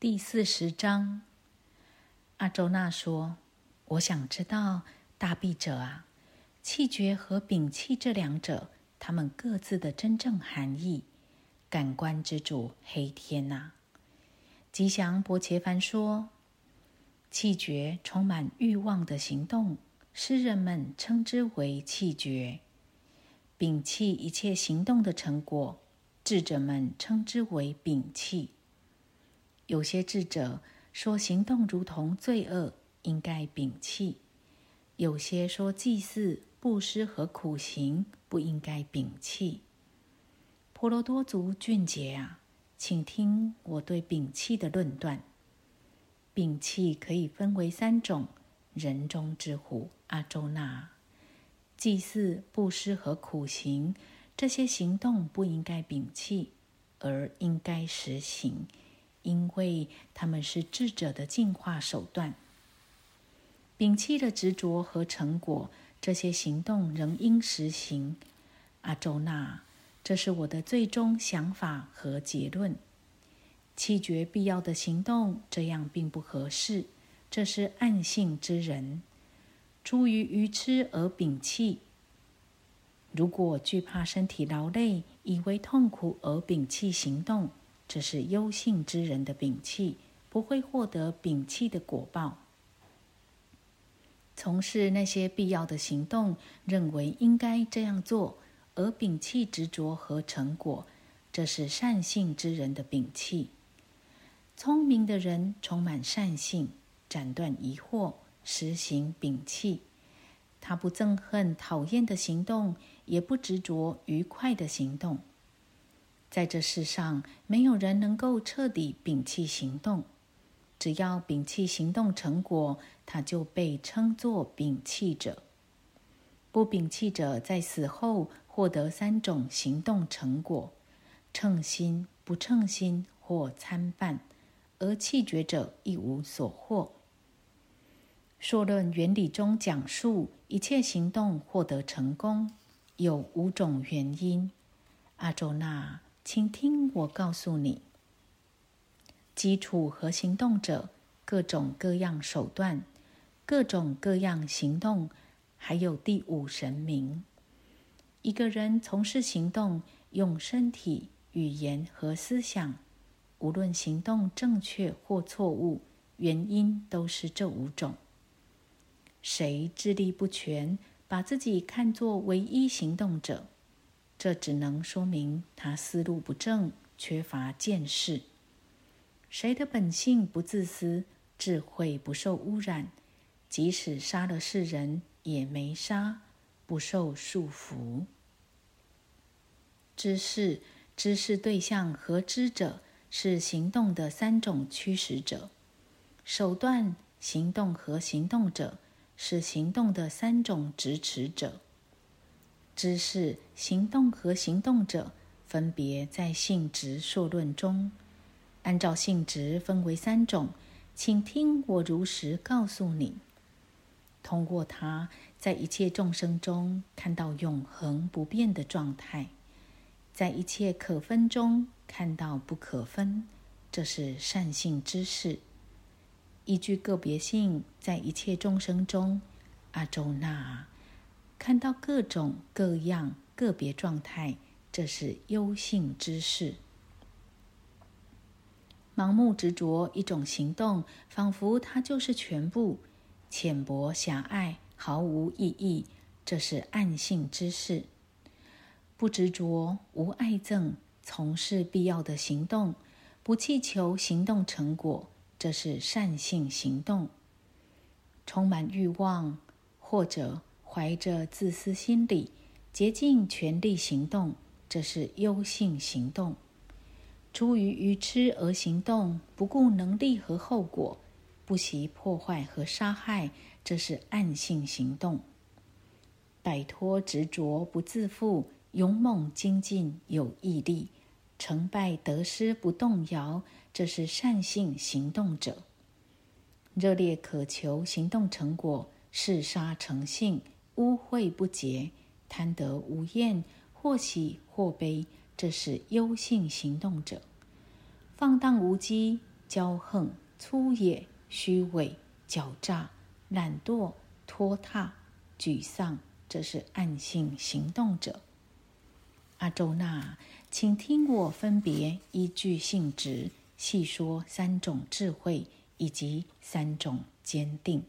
第四十章，阿周那说：“我想知道，大臂者啊，气绝和摒弃这两者，他们各自的真正含义。感官之主黑天呐，吉祥伯切凡说：气绝充满欲望的行动，诗人们称之为气绝；摒弃一切行动的成果，智者们称之为摒弃。”有些智者说，行动如同罪恶，应该摒弃；有些说，祭祀、布施和苦行不应该摒弃。婆罗多族俊杰啊，请听我对摒弃的论断。摒弃可以分为三种：人中之虎阿周那，祭祀、布施和苦行这些行动不应该摒弃，而应该实行。因为他们是智者的进化手段，摒弃了执着和成果，这些行动仍应实行。阿周那，这是我的最终想法和结论。弃绝必要的行动，这样并不合适。这是暗性之人，出于愚痴而摒弃。如果惧怕身体劳累，以为痛苦而摒弃行动。这是忧性之人的摒弃，不会获得摒弃的果报。从事那些必要的行动，认为应该这样做，而摒弃执着和成果，这是善性之人的摒弃。聪明的人充满善性，斩断疑惑，实行摒弃。他不憎恨讨厌的行动，也不执着愉快的行动。在这世上，没有人能够彻底摒弃行动。只要摒弃行动成果，他就被称作摒弃者。不摒弃者在死后获得三种行动成果：称心、不称心或参半；而弃绝者一无所获。说论原理中讲述，一切行动获得成功有五种原因。阿周那。请听我告诉你：基础和行动者，各种各样手段，各种各样行动，还有第五神明。一个人从事行动，用身体、语言和思想，无论行动正确或错误，原因都是这五种。谁智力不全，把自己看作唯一行动者？这只能说明他思路不正，缺乏见识。谁的本性不自私，智慧不受污染，即使杀了世人也没杀，不受束缚。知识、知识对象和知者是行动的三种驱使者，手段、行动和行动者是行动的三种支持者。知识、行动和行动者分别在性质数论中，按照性质分为三种。请听我如实告诉你：通过它，在一切众生中看到永恒不变的状态，在一切可分中看到不可分，这是善性知识。依据个别性，在一切众生中，阿周那。看到各种各样个别状态，这是优性知识。盲目执着一种行动，仿佛它就是全部，浅薄狭隘，毫无意义，这是暗性知识。不执着，无爱憎，从事必要的行动，不祈求行动成果，这是善性行动。充满欲望，或者。怀着自私心理，竭尽全力行动，这是优性行动；出于愚痴而行动，不顾能力和后果，不惜破坏和杀害，这是暗性行动。摆脱执着，不自负，勇猛精进，有毅力，成败得失不动摇，这是善性行动者。热烈渴求行动成果，嗜杀成性。污秽不洁，贪得无厌，或喜或悲，这是忧性行动者；放荡无羁，骄横、粗野、虚伪、狡诈、懒惰、拖沓、沮丧，这是暗性行动者。阿周那，请听我分别依据性质细说三种智慧以及三种坚定。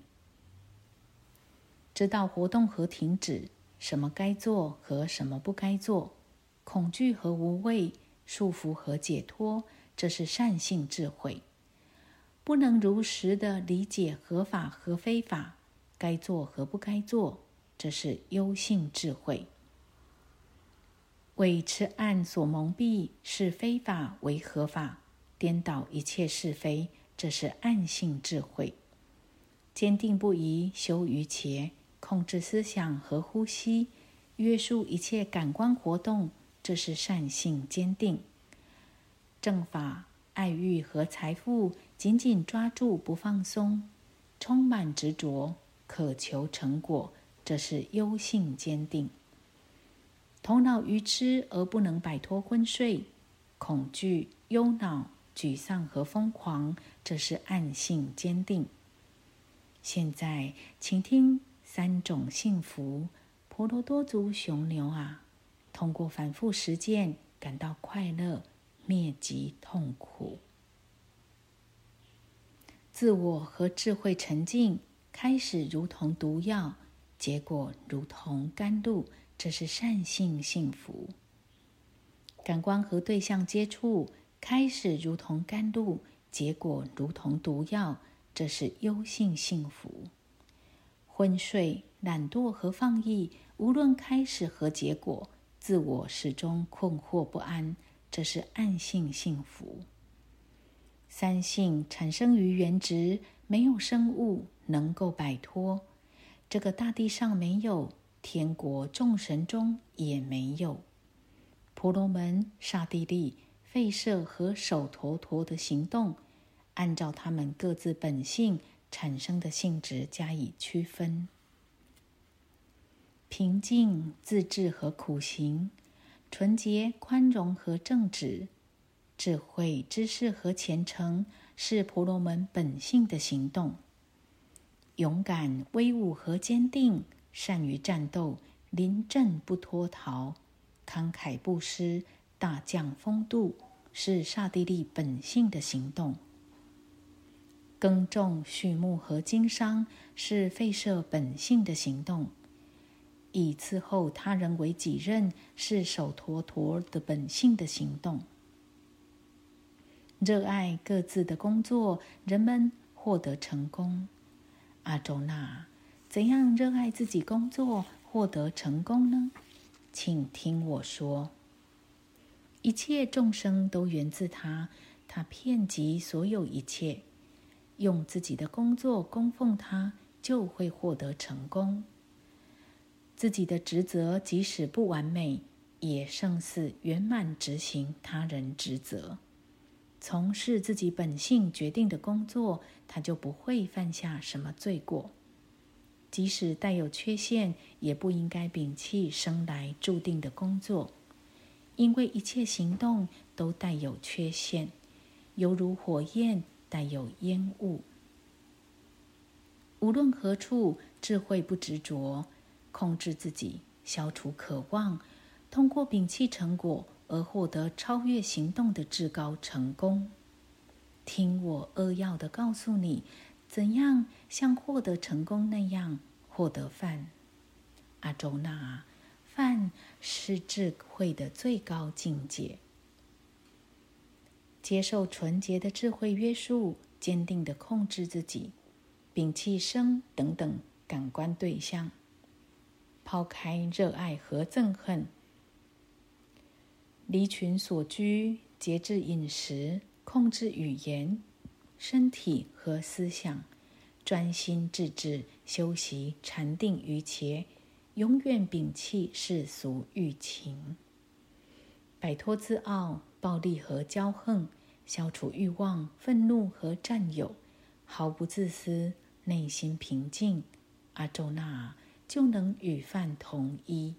知道活动和停止，什么该做和什么不该做，恐惧和无畏，束缚和解脱，这是善性智慧。不能如实的理解合法和非法，该做和不该做，这是优性智慧。为痴暗所蒙蔽，是非法为合法，颠倒一切是非，这是暗性智慧。坚定不移修于且，控制思想和呼吸，约束一切感官活动，这是善性坚定。正法、爱欲和财富。紧紧抓住不放松，充满执着，渴求成果，这是优性坚定。头脑愚痴而不能摆脱昏睡，恐惧、忧恼、沮丧和疯狂，这是暗性坚定。现在，请听三种幸福：婆罗多族雄牛啊，通过反复实践，感到快乐，灭极痛苦。自我和智慧沉静，开始如同毒药，结果如同甘露，这是善性幸福。感官和对象接触，开始如同甘露，结果如同毒药，这是忧性幸福。昏睡、懒惰和放逸，无论开始和结果，自我始终困惑不安，这是暗性幸福。三性产生于原值，没有生物能够摆脱。这个大地上没有，天国众神中也没有。婆罗门、刹帝利、吠舍和首陀陀的行动，按照他们各自本性产生的性质加以区分：平静、自制和苦行，纯洁、宽容和正直。智慧、知识和虔诚是婆罗门本性的行动。勇敢、威武和坚定，善于战斗，临阵不脱逃，慷慨布施，大将风度，是刹帝利本性的行动。耕种、畜牧和经商是吠舍本性的行动。以伺候他人为己任是手陀陀的本性的行动。热爱各自的工作，人们获得成功。阿周那，怎样热爱自己工作，获得成功呢？请听我说：一切众生都源自他，他遍及所有一切。用自己的工作供奉他，就会获得成功。自己的职责即使不完美，也胜似圆满执行他人职责。从事自己本性决定的工作，他就不会犯下什么罪过。即使带有缺陷，也不应该摒弃生来注定的工作，因为一切行动都带有缺陷，犹如火焰带有烟雾。无论何处，智慧不执着，控制自己，消除渴望，通过摒弃成果。而获得超越行动的至高成功。听我扼要的告诉你，怎样像获得成功那样获得饭。阿周那，饭是智慧的最高境界。接受纯洁的智慧约束，坚定的控制自己，摒弃生等等感官对象，抛开热爱和憎恨。离群所居，节制饮食，控制语言、身体和思想，专心致志修习禅定于切，永远摒弃世俗欲情，摆脱自傲、暴力和骄横，消除欲望、愤怒和占有，毫不自私，内心平静，阿周那就能与饭同一。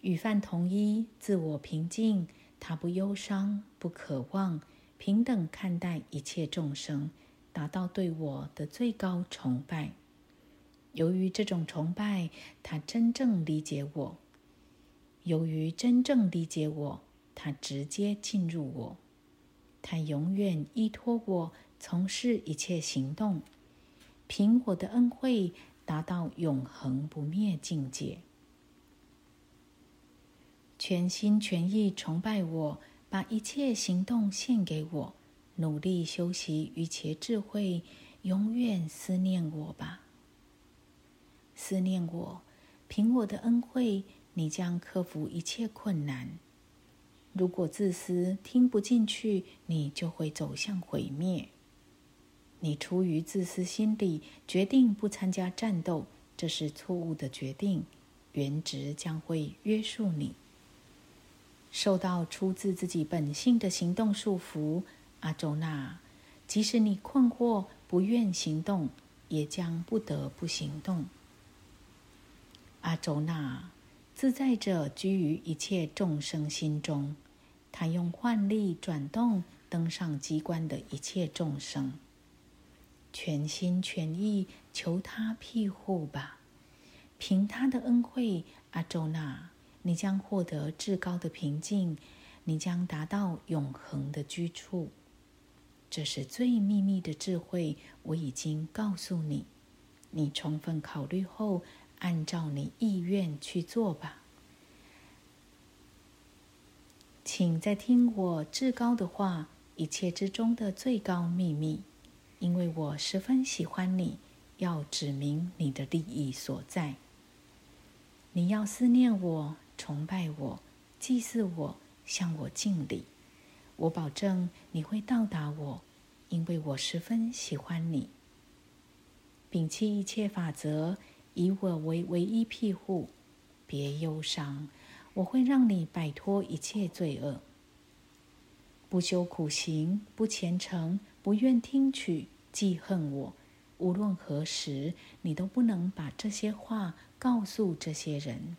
与饭同一，自我平静，他不忧伤，不渴望，平等看待一切众生，达到对我的最高崇拜。由于这种崇拜，他真正理解我；由于真正理解我，他直接进入我。他永远依托我从事一切行动，凭我的恩惠达到永恒不灭境界。全心全意崇拜我，把一切行动献给我，努力修习于切智慧，永远思念我吧。思念我，凭我的恩惠，你将克服一切困难。如果自私听不进去，你就会走向毁灭。你出于自私心理决定不参加战斗，这是错误的决定。原值将会约束你。受到出自自己本性的行动束缚，阿周娜，即使你困惑不愿行动，也将不得不行动。阿周娜，自在者居于一切众生心中，他用幻力转动登上机关的一切众生，全心全意求他庇护吧。凭他的恩惠，阿周那。你将获得至高的平静，你将达到永恒的居处。这是最秘密的智慧，我已经告诉你。你充分考虑后，按照你意愿去做吧。请再听我至高的话，一切之中的最高秘密，因为我十分喜欢你，要指明你的利益所在。你要思念我。崇拜我，祭祀我，向我敬礼。我保证你会到达我，因为我十分喜欢你。摒弃一切法则，以我为唯一庇护。别忧伤，我会让你摆脱一切罪恶。不修苦行，不虔诚，不愿听取，记恨我。无论何时，你都不能把这些话告诉这些人。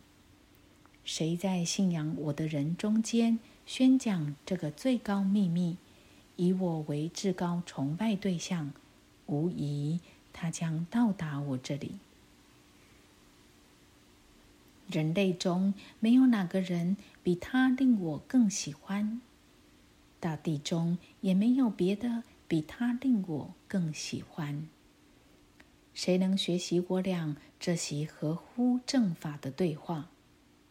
谁在信仰我的人中间宣讲这个最高秘密，以我为至高崇拜对象，无疑他将到达我这里。人类中没有哪个人比他令我更喜欢，大地中也没有别的比他令我更喜欢。谁能学习我俩这席合乎正法的对话？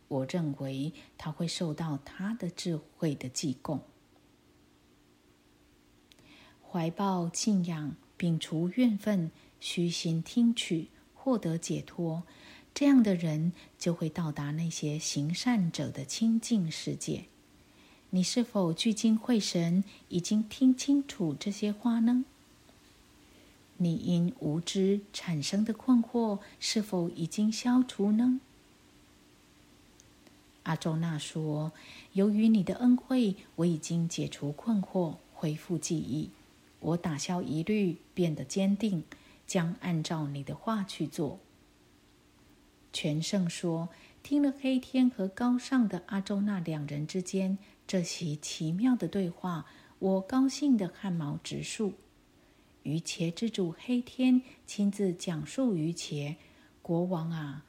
我认为他会受到他的智慧的祭供，怀抱敬仰，摒除怨愤，虚心听取，获得解脱。这样的人就会到达那些行善者的清净世界。你是否聚精会神，已经听清楚这些话呢？你因无知产生的困惑是否已经消除呢？阿周那说：“由于你的恩惠，我已经解除困惑，恢复记忆。我打消疑虑，变得坚定，将按照你的话去做。”全胜说：“听了黑天和高尚的阿周那两人之间这席奇妙的对话，我高兴的汗毛直竖。于茄之主黑天亲自讲述于茄国王啊。”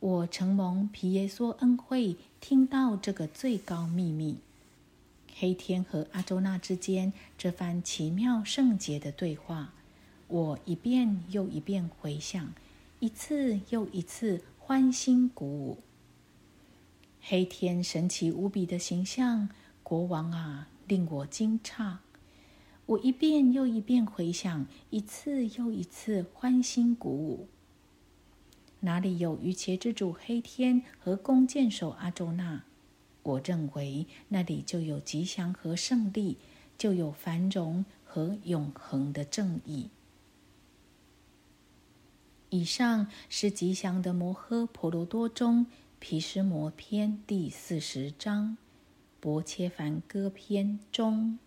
我承蒙皮耶梭恩惠，听到这个最高秘密——黑天和阿周那之间这番奇妙圣洁的对话，我一遍又一遍回想，一次又一次欢欣鼓舞。黑天神奇无比的形象，国王啊，令我惊诧。我一遍又一遍回想，一次又一次欢欣鼓舞。哪里有于伽之主黑天和弓箭手阿周那？我认为那里就有吉祥和胜利，就有繁荣和永恒的正义。以上是吉祥的摩诃婆罗多中毗湿摩篇第四十章，薄切梵歌篇中。